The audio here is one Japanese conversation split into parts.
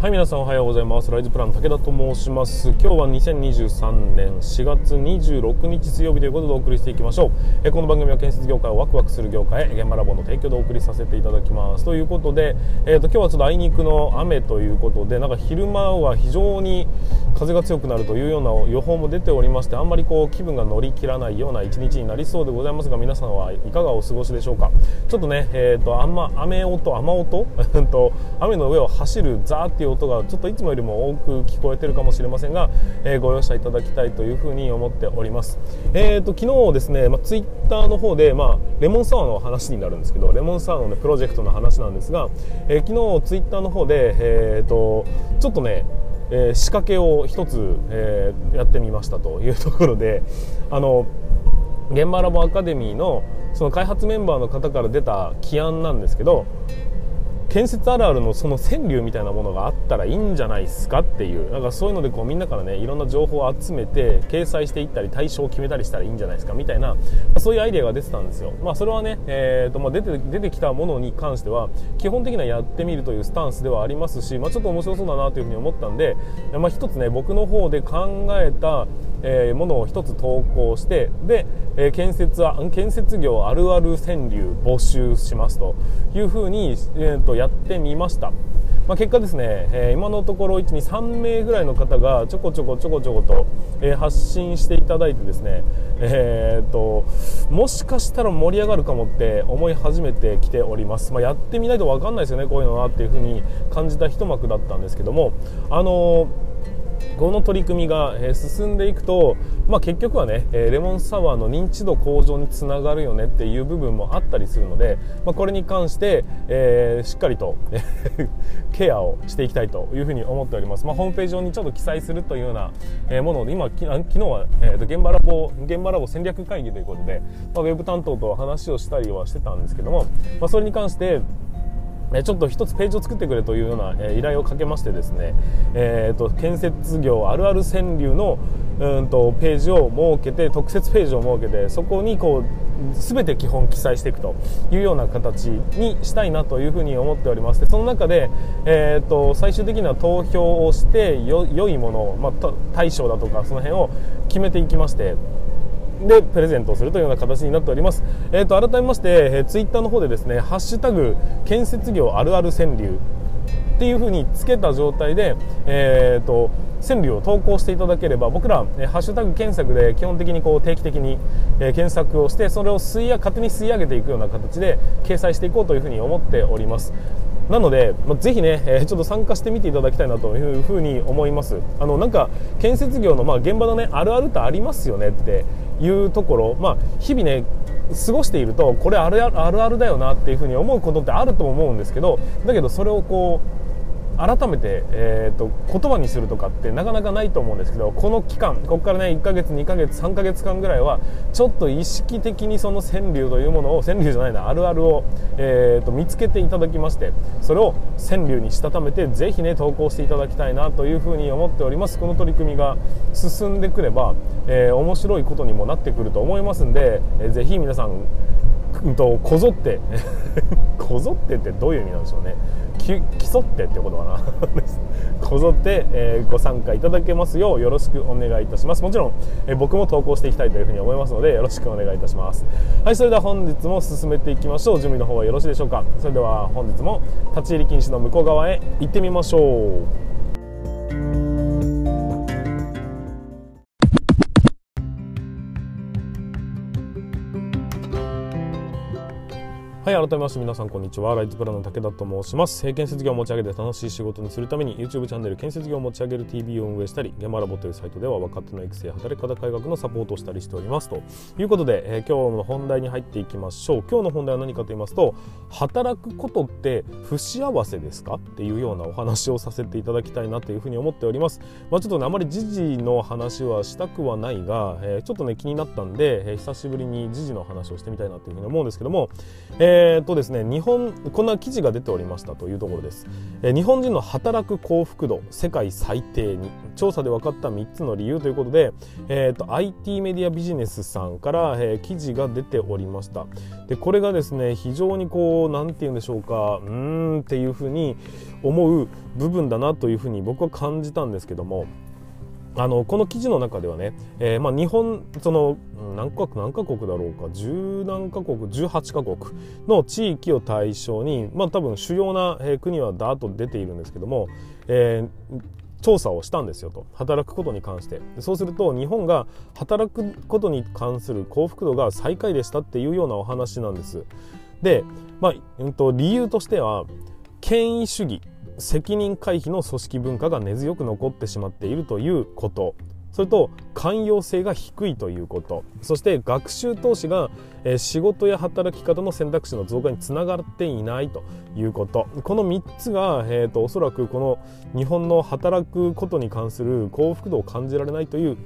はい皆さんおはようございます。ライズプラン武田と申します。今日は2023年4月26日水曜日ということでお送りしていきましょう。えこの番組は建設業界をワクワクする業界現場ラボの提供でお送りさせていただきます。ということで、えーと、今日はちょっとあいにくの雨ということでなんか昼間は非常に風が強くなるというような予報も出ておりましてあんまりこう気分が乗り切らないような一日になりそうでございますが皆さんはいかがお過ごしでしょうか？ちょっとねえっ、ー、とあんま雨音雨音？雨の上を走るザーっていういう音がちょっといつもよりも多く聞こえてるかもしれませんが、えー、ご容赦いただきたいというふうに思っております。えーと、昨日ですね、まあ、ツイッターの方で、まあ、レモンサワーの話になるんですけどレモンサワーの、ね、プロジェクトの話なんですが、えー、昨日ツイッターの方で、えーと、ちょっとねえー、仕掛けを一つ、えー、やってみましたというところで あの現場ラボアカデミーのその開発メンバーの方から出た起案なんですけど建設あるあるのその川柳みたいなものがあったらいいんじゃないですかっていう。なんかそういうのでこうみんなからねいろんな情報を集めて掲載していったり対象を決めたりしたらいいんじゃないですかみたいなまそういうアイデアが出てたんですよ、まあ、それはね、えーとまあ、出て出てきたものに関しては基本的にはやってみるというスタンスではありますし、まあ、ちょっと面白そうだなというふうに思ったんで、まあ、一つね僕の方で考えたえー、ものを一つ投稿してで、えー、建設は建設業あるある川柳募集しますというふうに、えーと、やってみました。まあ、結果ですね、えー、今のところ123名ぐらいの方がちょこちょこちょこちょこと、え、発信していただいてですね、えーと、もしかしたら盛り上がるかもって思い始めてきております、まあ、やってみないと分かんないですよねこういうのなっていうふうに感じた一幕だったんですけどもあのーこの取り組みが進んでいくと、まあ、結局はねレモンサワーの認知度向上につながるよねっていう部分もあったりするので、まあ、これに関して、えー、しっかりと ケアをしていきたいというふうに思っております、まあ、ホームページ上にちょっと記載するというようなもので今昨日は、えー、と現場ラボ現場ラボ戦略会議ということで、まあ、ウェブ担当と話をしたりはしてたんですけども、まあ、それに関してちょっと一つページを作ってくれというような、え依頼をかけましてですね、えーと、建設業あるある川柳のうんとページを設けて特設ページを設けてそこにこう全て基本記載していくというような形にしたいなというふうに思っておりますでその中で、えーと、最終的には投票をしてよ良いものを、まあ、大賞だとかその辺を決めていきましてでプレゼントをするというような形になっております、えーと、改めまして、えー、ツイッターの方でですね「ハッシュタグ建設業あるある川柳」っていうふうにつけた状態で、えーと、川柳を投稿していただければ僕ら、えー、ハッシュタグ検索で基本的にこう定期的に、えー、検索をしてそれを吸い勝手に吸い上げていくような形で掲載していこうというふうに思っております。なので、まあ、ぜひね、えー、ちょっと参加してみていただきたいなというふうに思います。あのなんか建設業の、まあ、現場のねあるあるってありますよねっていうところ、まあ、日々ね過ごしているとこれあるあるあるだよなっていうふうに思うことってあると思うんですけどだけどそれをこう改めて、えーと、言葉にするとかってなかなかないと思うんですけどこの期間ここからね1ヶ月2ヶ月3ヶ月間ぐらいはちょっと意識的にその川柳というものを川柳じゃないなあるあるを、えーと、見つけていただきましてそれを川柳にしたためてぜひね投稿していただきたいなというふうに思っております。この取り組みが進んでくれば、えー、面白いことにもなってくると思いますんで、えー、ぜひ皆さんうんとこぞって こぞってってどういう意味なんでしょうね。競ってってことかな。こぞって、えー、ご参加いただけますようよろしくお願いいたします。もちろん、えー、僕も投稿していきたいというふうに思いますのでよろしくお願いいたします。はいそれでは本日も進めていきましょう。準備の方はよろしいでしょうか。それでは本日も立ち入り禁止の向こう側へ行ってみましょう。はい改めまして皆さんこんにちは。ライトプラの武田と申します。建設業を持ち上げて楽しい仕事にするために YouTube チャンネル建設業を持ち上げる TV を運営したり現場ラボというサイトでは若手の育成働き方改革のサポートをしたりしておりますと。いうことで、えー、今日の本題に入っていきましょう。今日の本題は何かと言いますと働くことって不幸せですかっていうようなお話をさせていただきたいなというふうに思っております。まあ、ちょっとねあまり時事の話はしたくはないが、えー、ちょっとね気になったんで、えー、久しぶりに時事の話をしてみたいなというふうに思うんですけども、えーえーとですね、日本こんな記事が出ておりましたというところです、えー、日本人の働く幸福度世界最低に。調査で分かった3つの理由ということで、えーと、IT メディアビジネスさんから、えー、記事が出ておりました。でこれがですね非常にこう何て言うんでしょうかうーんっていうふうに思う部分だなというふうに僕は感じたんですけどもあのこの記事の中ではね、えー、まあ、日本その何カ国何カ国だろうか十何カ国18カ国の地域を対象に、まあ、多分主要な、え国はダーッと出ているんですけども、えー、調査をしたんですよと。働くことに関して。そうすると日本が働くことに関する幸福度が最下位でしたっていうようなお話なんです。で、まあうんと、理由としては権威主義。責任回避の組織文化が根強く残ってしまっているということ。それと寛容性が低いということ。そして学習投資が、仕事や働き方の選択肢の増加につながっていないということ。この3つが、えーと、おそらくこの日本の働くことに関する幸福度を感じられないという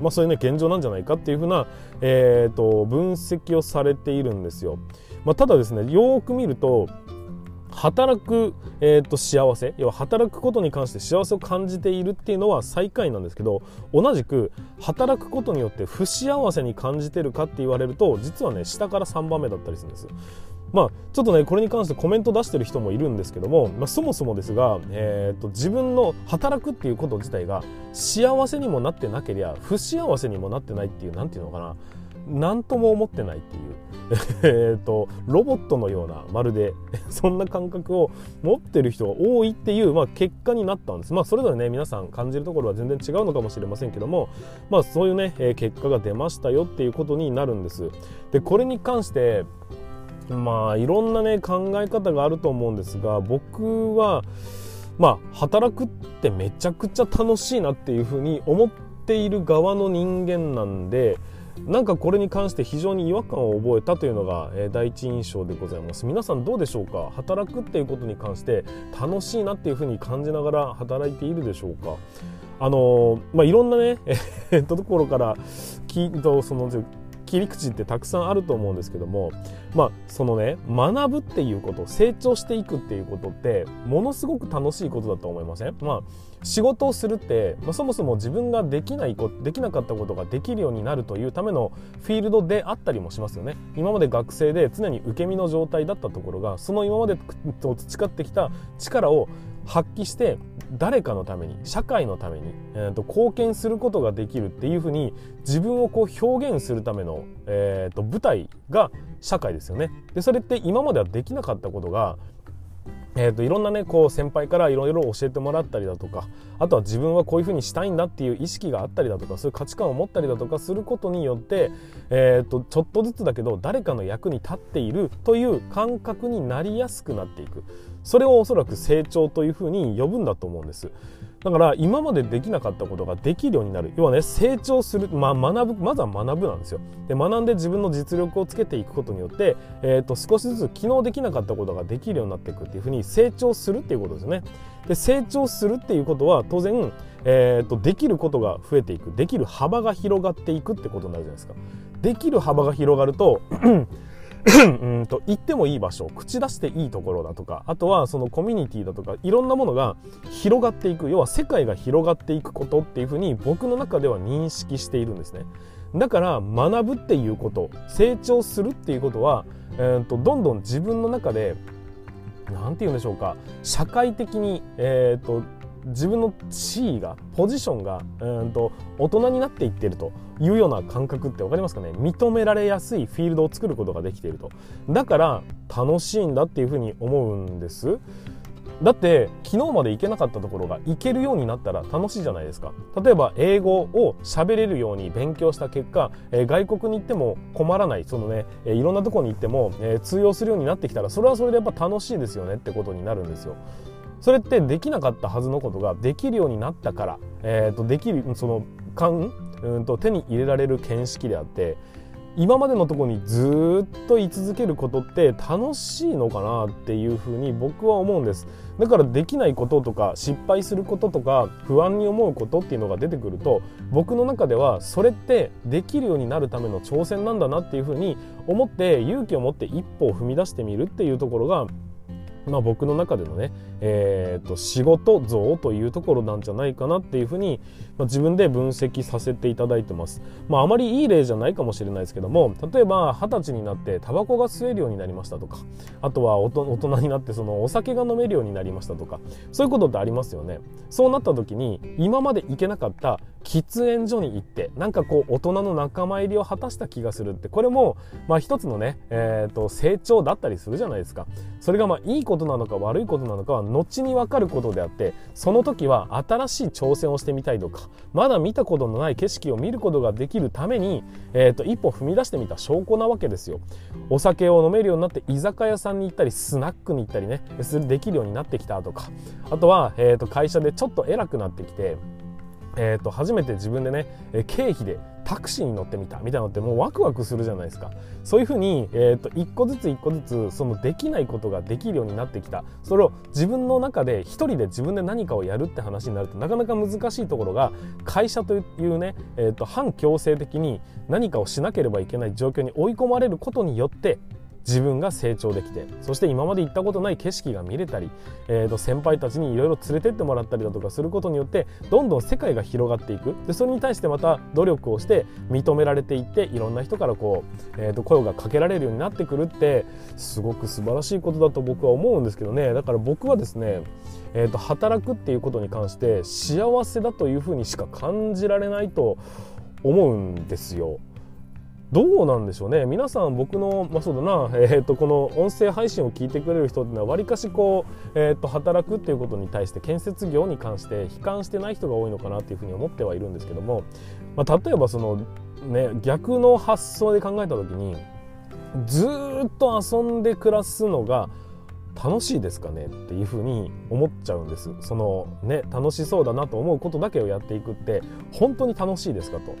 まあ、そういうね現状なんじゃないかっていうふうな、えーと分析をされているんですよ。まあ、ただですねよく見ると働く、えー、と幸せ要は働くことに関して幸せを感じているっていうのは最下位なんですけど同じく働くことによって不幸せに感じてるかって言われると実はね下から3番目だったりするんです。まあ、ちょっとねこれに関してコメント出してる人もいるんですけども、まあ、そもそもですが、えーと、自分の働くっていうこと自体が幸せにもなってなけりゃ不幸せにもなってないっていう何て言うのかな何とも思ってないっていう。えとロボットのようなまるで そんな感覚を持ってる人が多いっていう、まあ、結果になったんです。まあそれぞれね皆さん感じるところは全然違うのかもしれませんけどもまあそういうね、え結果が出ましたよっていうことになるんです。でこれに関してまあいろんなね考え方があると思うんですが僕はまあ働くってめちゃくちゃ楽しいなっていうふうに思っている側の人間なんでなんかこれに関して非常に違和感を覚えたというのが、え、第一印象でございます。皆さんどうでしょうか？働くっていうことに関して楽しいなっていうふうに感じながら働いているでしょうか？あの、まあ、いろんなね、えー、ところからきとその切り口ってたくさんあると思うんですけどもまあそのね学ぶっていうこと成長していくっていうことってものすごく楽しいことだと思いません？まあ仕事をするって、まあ、そもそも自分ができないこできなかったことができるようになるというためのフィールドであったりもしますよね。今まで学生で常に受け身の状態だったところがその今まで培ってきた力を発揮して誰かのために社会のために、えー、と貢献することができるっていうふうに自分をこう表現するための、えー、と舞台が社会ですよね。でそれって今まではできなかったことがえーと、いろんなねこう先輩からいろいろ教えてもらったりだとかあとは自分はこういうふうにしたいんだっていう意識があったりだとかそういう価値観を持ったりだとかすることによって、えーと、ちょっとずつだけど誰かの役に立っているという感覚になりやすくなっていくそれをおそらく成長というふうに呼ぶんだと思うんです。だから今までできなかったことができるようになる。要はね成長する、まあ、学ぶまずは学ぶなんですよ。で学んで自分の実力をつけていくことによって、えー、と少しずつ昨日できなかったことができるようになっていくっていうふうに成長するっていうことですね。で成長するっていうことは当然、えー、とできることが増えていく。できる幅が広がっていくってことになるじゃないですか。できる幅が広がると うんと行ってもいい場所口出していいところだとかあとはそのコミュニティだとかいろんなものが広がっていく。要は世界が広がっていくことっていうふうに僕の中では認識しているんですね。だから学ぶっていうこと成長するっていうことは、えーと、どんどん自分の中で何て言うんでしょうか社会的に、えーと自分の地位がポジションがうんと大人になっていってるというような感覚って分かりますかね？認められやすいフィールドを作ることができていると。だから楽しいんだっていうふうに思うんです。だって昨日まで行けなかったところが行けるようになったら楽しいじゃないですか。例えば英語を喋れるように勉強した結果、えー、外国に行っても困らない。そのね、えー、いろんなところに行っても、えー、通用するようになってきたらそれはそれでやっぱ楽しいですよねってことになるんですよ。それってできなかったはずのことができるようになったから、えー、とできるその勘うんと手に入れられる見識であって今までのとこにずっと居続けることって楽しいのかなっていうふうに僕は思うんです。だからできないこととか失敗することとか不安に思うことっていうのが出てくると僕の中ではそれってできるようになるための挑戦なんだなっていうふうに思って勇気を持って一歩を踏み出してみるっていうところがまあ、僕の中でのね、えー、と仕事像というところなんじゃないかなっていうふうに、まあ、自分で分析させていただいてます、まあ、あまりいい例じゃないかもしれないですけども例えば二十歳になってタバコが吸えるようになりましたとかあとは大人になってそのお酒が飲めるようになりましたとかそういうことってありますよね。そうなった時に今まで行けなかった喫煙所に行ってなんかこう大人の仲間入りを果たした気がするってこれもまあ一つのね、えー、と成長だったりするじゃないですか。それがまあいいことことなのか悪いことなのかは後に分かることであってその時は新しい挑戦をしてみたいとかまだ見たことのない景色を見ることができるために、えー、と一歩踏み出してみた証拠なわけですよ。お酒を飲めるようになって居酒屋さんに行ったりスナックに行ったりねできるようになってきたとかあとは、えー、と会社でちょっと偉くなってきてえー、と初めて自分でね経費でタクシーに乗ってみたみたいなのってもうワクワクするじゃないですか。そういうふうに、えー、と一個ずつ一個ずつそのできないことができるようになってきた。それを自分の中で一人で自分で何かをやるって話になるとなかなか難しいところが会社というね、えー、と反強制的に何かをしなければいけない状況に追い込まれることによって自分が成長できてそして今まで行ったことない景色が見れたり、えー、と先輩たちにいろいろ連れてってもらったりだとかすることによってどんどん世界が広がっていくでそれに対してまた努力をして認められていっていろんな人からこう、えー、と声がかけられるようになってくるってすごく素晴らしいことだと僕は思うんですけどねだから僕はですねえー、と働くっていうことに関して幸せだというふうにしか感じられないと思うんですよ。どうなんでしょうね。皆さん僕の、まあ、そうだな、えーと、この音声配信を聞いてくれる人っていうのはわりかしこう、えーと、働くっていうことに対して建設業に関して悲観してない人が多いのかなっていうふうに思ってはいるんですけども、まあ、例えばその、ね、逆の発想で考えた時にずっと遊んで暮らすのが楽しいですかねっていうふうに思っちゃうんです。そのね楽しそうだなと思うことだけをやっていくって本当に楽しいですかと。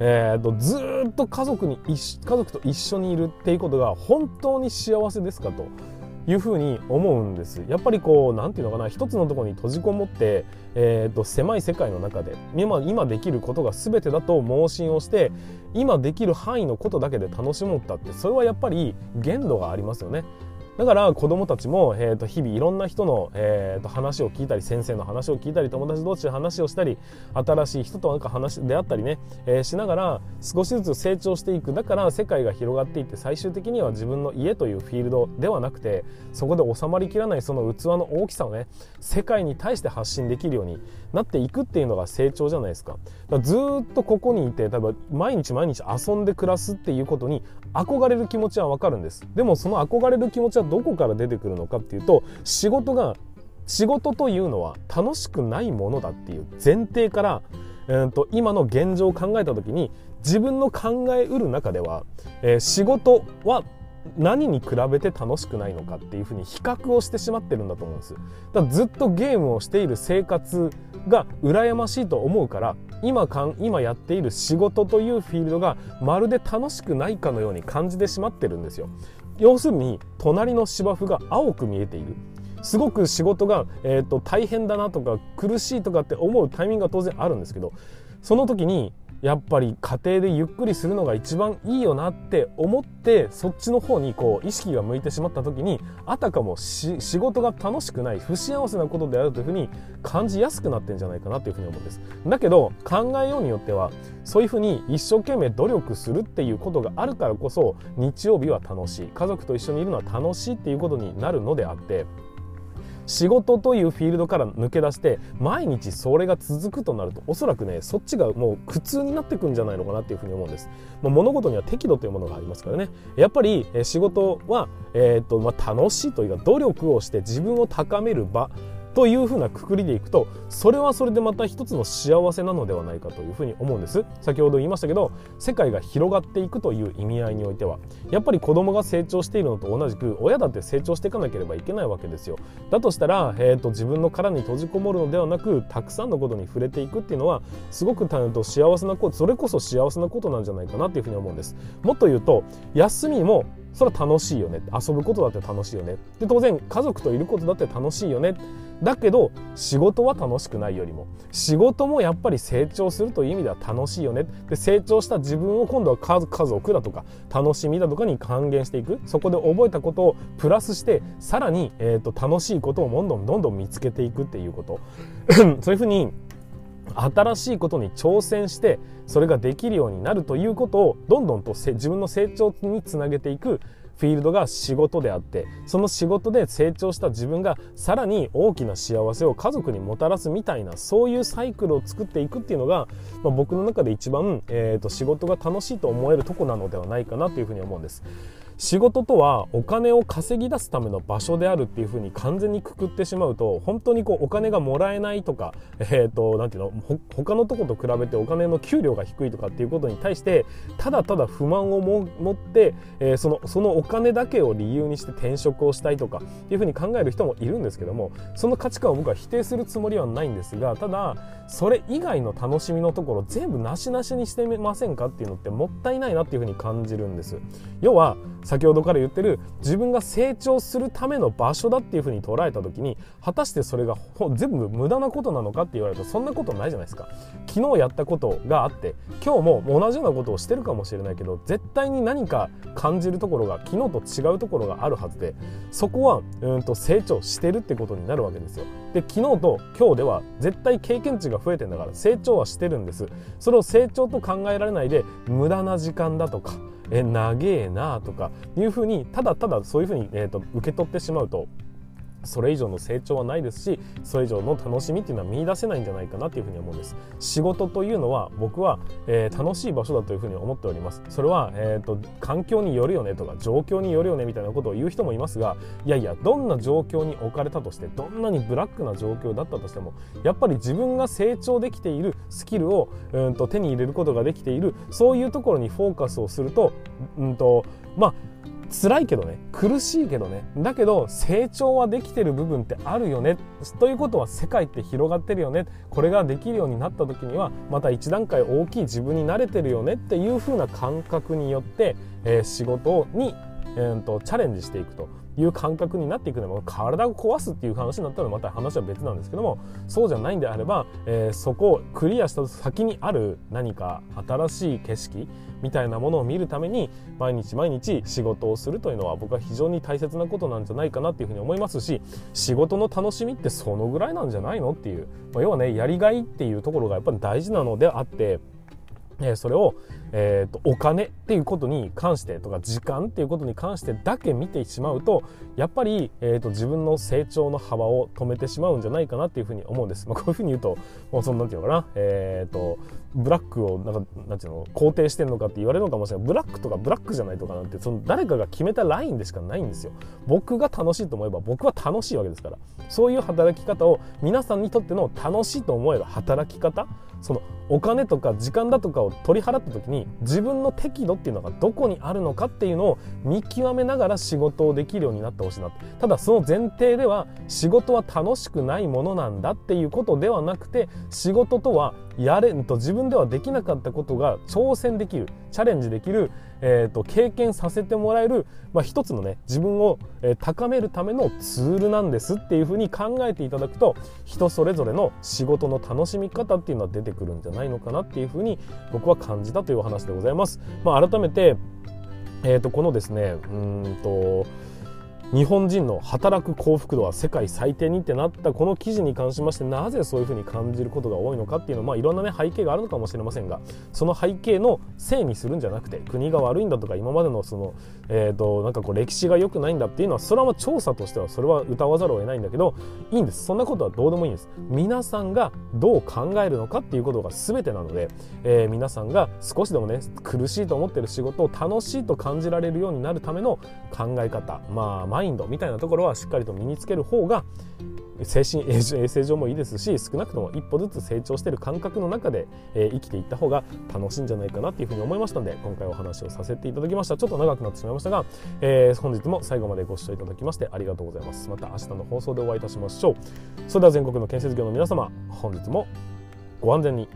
えーと、ずっと家族に家族と一緒にいるっていうことが本当に幸せですかというふうに思うんですやっぱりこう何て言うのかな一つのところに閉じこもって、えーと、狭い世界の中で今今できることが全てだと盲信をして今できる範囲のことだけで楽しもったってそれはやっぱり限度がありますよね。だから子供たちも、えー、と日々いろんな人の、えー、と話を聞いたり先生の話を聞いたり友達同士で話をしたり新しい人となんか話出会ったりね、えー、しながら少しずつ成長していくだから世界が広がっていって最終的には自分の家というフィールドではなくてそこで収まりきらないその器の大きさをね世界に対して発信できるようになっていくっていうのが成長じゃないですか。かずっとここにいて多分毎日毎日遊んで暮らすっていうことに憧れる気持ちはわかるんです。でもその憧れる気持ちはどこから出てくるのかっていうと仕事が仕事というのは楽しくないものだっていう前提から、えーと、今の現状を考えた時に自分の考えうる中では、えー、仕事は何に比べて楽しくないのかっていうふうに比較をしてしまってるんだと思うんです。だずっとゲームをしている生活が羨ましいと思うから今かん今やっている仕事というフィールドがまるで楽しくないかのように感じてしまってるんですよ。要するに隣の芝生が青く見えている。すごく仕事が、えーと、大変だなとか苦しいとかって思うタイミングが当然あるんですけどその時にやっぱり家庭でゆっくりするのが一番いいよなって思ってそっちの方にこう意識が向いてしまった時にあたかも仕事が楽しくない不幸せなことであるというふうに感じやすくなってるんじゃないかなというふうに思うんです。だけど考えようによってはそういうふうに一生懸命努力するっていうことがあるからこそ日曜日は楽しい。家族と一緒にいるのは楽しいっていうことになるのであって仕事というフィールドから抜け出して毎日それが続くとなるとおそらくねそっちがもう苦痛になってくんじゃないのかなっていうふうに思うんです、まあ、物事には適度というものがありますからね。やっぱり仕事は、えーとまあ、楽しいというか努力をして自分を高める場というふうなくくりでいくとそれはそれでまた一つの幸せなのではないかというふうに思うんです。先ほど言いましたけど世界が広がっていくという意味合いにおいてはやっぱり子供が成長しているのと同じく親だって成長していかなければいけないわけですよ。だとしたら、えーと、自分の殻に閉じこもるのではなくたくさんのことに触れていくっていうのはすごくと幸せなことそれこそ幸せなことなんじゃないかなっていうふうに思うんです。もっと言うと休みもそれは楽しいよね。遊ぶことだって楽しいよね。で当然家族といることだって楽しいよね。だけど仕事は楽しくないよりも仕事もやっぱり成長するという意味では楽しいよね。で成長した自分を今度は家族だとか楽しみだとかに還元していく。そこで覚えたことをプラスしてさらに、えーと、楽しいことをどんどんどんどん見つけていくっていうこと。そういうふうに新しいことに挑戦してそれができるようになるということをどんどんと自分の成長につなげていくフィールドが仕事であってその仕事で成長した自分がさらに大きな幸せを家族にもたらすみたいなそういうサイクルを作っていくっていうのが、まあ、僕の中で一番、えーと仕事が楽しいと思えるとこなのではないかなというふうに思うんです。仕事とはお金を稼ぎ出すための場所であるっていうふうに完全にくくってしまうと本当にこうお金がもらえないとか えっ、ー、となんていうの他のとこと比べてお金の給料が低いとかっていうことに対してただただ不満を持って、えー、そのそのお金だけを理由にして転職をしたいとかっていうふうに考える人もいるんですけどもその価値観を僕は否定するつもりはないんですがただそれ以外の楽しみのところ全部なしなしにしてみませんかっていうのってもったいないなっていうふうに感じるんです。要は先ほどから言ってる自分が成長するための場所だっていうふうに捉えた時に果たしてそれが全部無駄なことなのかって言われるとそんなことないじゃないですか。昨日やったことがあって今日も同じようなことをしてるかもしれないけど絶対に何か感じるところが昨日と違うところがあるはずでそこはうんと成長してるってことになるわけですよ。で昨日と今日では絶対経験値が増えてんだから成長はしてるんです。それを成長と考えられないで無駄な時間だとかえ長えなとかいうふうにただただそういうふうに、えーと、受け取ってしまうとそれ以上の成長はないですしそれ以上の楽しみっていうのは見出せないんじゃないかなっていうふうに思うんです。仕事というのは僕は、えー、楽しい場所だというふうに思っております。それは、えーと、環境によるよねとか状況によるよねみたいなことを言う人もいますがいやいやどんな状況に置かれたとしてどんなにブラックな状況だったとしてもやっぱり自分が成長できているスキルをうんと手に入れることができているそういうところにフォーカスをするとうんとまあ辛いけどね苦しいけどね。だけど成長はできてる部分ってあるよね。ということは世界って広がってるよね。これができるようになった時にはまた一段階大きい自分に慣れてるよね。っていう風な感覚によって、えー、仕事に、えーとチャレンジしていくと。いう感覚になっていくのも体を壊すっていう話になったらまた話は別なんですけどもそうじゃないんであれば、えー、そこをクリアした先にある何か新しい景色みたいなものを見るために毎日毎日仕事をするというのは僕は非常に大切なことなんじゃないかなっていうふうに思いますし仕事の楽しみってそのぐらいなんじゃないのっていう、まあ、要はねやりがいっていうところがやっぱり大事なのであってえそれを、えーと、お金っていうことに関してとか時間っていうことに関してだけ見てしまうとやっぱり、えーと、自分の成長の幅を止めてしまうんじゃないかなっていうふうに思うんです。まあ、こういうふうに言うともうそのなんていうのかな、えーと、ブラックをなんかなんていうの肯定してんのかって言われるのかもしれないブラックとかブラックじゃないとかなんてその誰かが決めたラインでしかないんですよ。僕が楽しいと思えば僕は楽しいわけですからそういう働き方を皆さんにとっての楽しいと思える働き方そのお金とか時間だとかを取り払った時に自分の適度っていうのがどこにあるのかっていうのを見極めながら仕事をできるようになってほしいなただその前提では仕事は楽しくないものなんだっていうことではなくて仕事とはやれんと自分ではできなかったことが挑戦できるチャレンジできる、えーと、経験させてもらえる、まあ、一つのね自分を、高めるためのツールなんですっていうふうに考えていただくと人それぞれの仕事の楽しみ方っていうのは出てくるんじゃないのかなっていうふうに僕は感じたというお話でございます。まあ、改めて、えーとこのですねうんと日本人の働く幸福度は世界最低にってなったこの記事に関しましてなぜそういうふうに感じることが多いのかっていうのは、まあ、いろんな、ね、背景があるのかもしれませんがその背景のせいにするんじゃなくて国が悪いんだとか今までのその、えーと、なんかこう歴史が良くないんだっていうのはそれは調査としてはそれは歌わざるを得ないんだけどいいんです。そんなことはどうでもいいんです。皆さんがどう考えるのかっていうことが全てなので、えー、皆さんが少しでもね苦しいと思ってる仕事を楽しいと感じられるようになるための考え方。まあマインドみたいなところはしっかりと身につける方が精神衛生上もいいですし少なくとも一歩ずつ成長している感覚の中で、えー、生きていった方が楽しいんじゃないかなっていうふうに思いましたので今回お話をさせていただきました。ちょっと長くなってしまいましたが、えー、本日も最後までご視聴いただきましてありがとうございます。また明日の放送でお会いいたしましょう。それでは全国の建設業の皆様本日もご安全に。